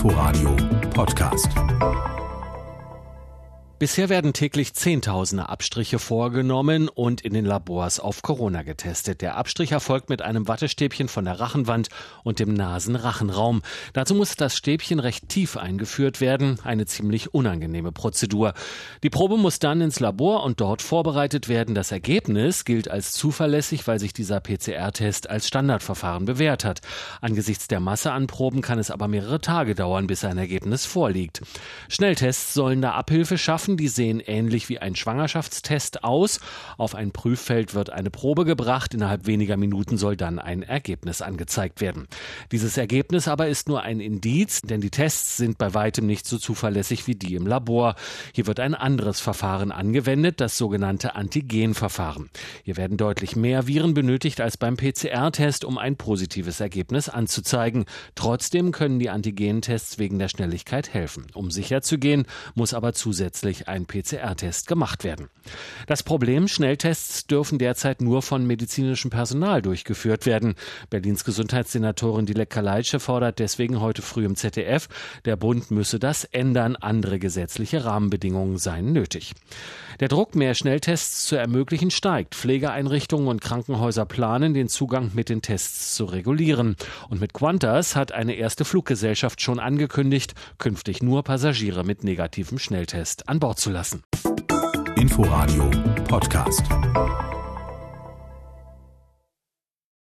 Inforadio Podcast. Bisher werden täglich Zehntausende Abstriche vorgenommen und in den Labors auf Corona getestet. Der Abstrich erfolgt mit einem Wattestäbchen von der Rachenwand und dem Nasenrachenraum. Dazu muss das Stäbchen recht tief eingeführt werden, eine ziemlich unangenehme Prozedur. Die Probe muss dann ins Labor und dort vorbereitet werden. Das Ergebnis gilt als zuverlässig, weil sich dieser PCR-Test als Standardverfahren bewährt hat. Angesichts der Masse an Proben kann es aber mehrere Tage dauern, bis ein Ergebnis vorliegt. Schnelltests sollen da Abhilfe schaffen Daten, die sehen ähnlich wie ein Schwangerschaftstest aus. Auf ein Prüffeld wird eine Probe gebracht. Innerhalb weniger Minuten soll dann ein Ergebnis angezeigt werden. Dieses Ergebnis aber ist nur ein Indiz, denn die Tests sind bei weitem nicht so zuverlässig wie die im Labor. Hier wird ein anderes Verfahren angewendet, das sogenannte Antigenverfahren. Hier werden deutlich mehr Viren benötigt als beim PCR-Test, um ein positives Ergebnis anzuzeigen. Trotzdem können die Antigentests wegen der Schnelligkeit helfen. Um sicher zu gehen, muss aber zusätzlich ein PCR-Test gemacht werden. Das Problem, Schnelltests dürfen derzeit nur von medizinischem Personal durchgeführt werden. Berlins Gesundheitssenatorin Dilek Kaleitsche fordert deswegen heute früh im ZDF, der Bund müsse das ändern, andere gesetzliche Rahmenbedingungen seien nötig. Der Druck, mehr Schnelltests zu ermöglichen, steigt. Pflegeeinrichtungen und Krankenhäuser planen, den Zugang mit den Tests zu regulieren. Und mit Qantas hat eine erste Fluggesellschaft schon angekündigt, künftig nur Passagiere mit negativem Schnelltest an Bord zu lassen. Inforadio Podcast.